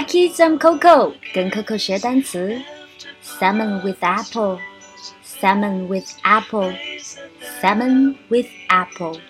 I kids, some cocoa. Coco，跟 Coco 学单词。Salmon with apple, salmon with apple, salmon with apple.